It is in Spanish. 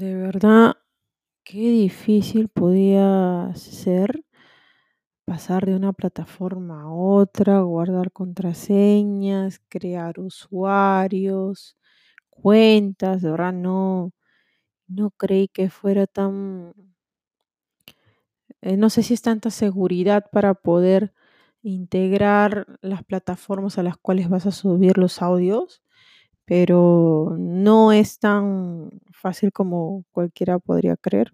De verdad, qué difícil podía ser pasar de una plataforma a otra, guardar contraseñas, crear usuarios, cuentas, de verdad no, no creí que fuera tan, eh, no sé si es tanta seguridad para poder integrar las plataformas a las cuales vas a subir los audios, pero no es tan fácil como cualquiera podría creer.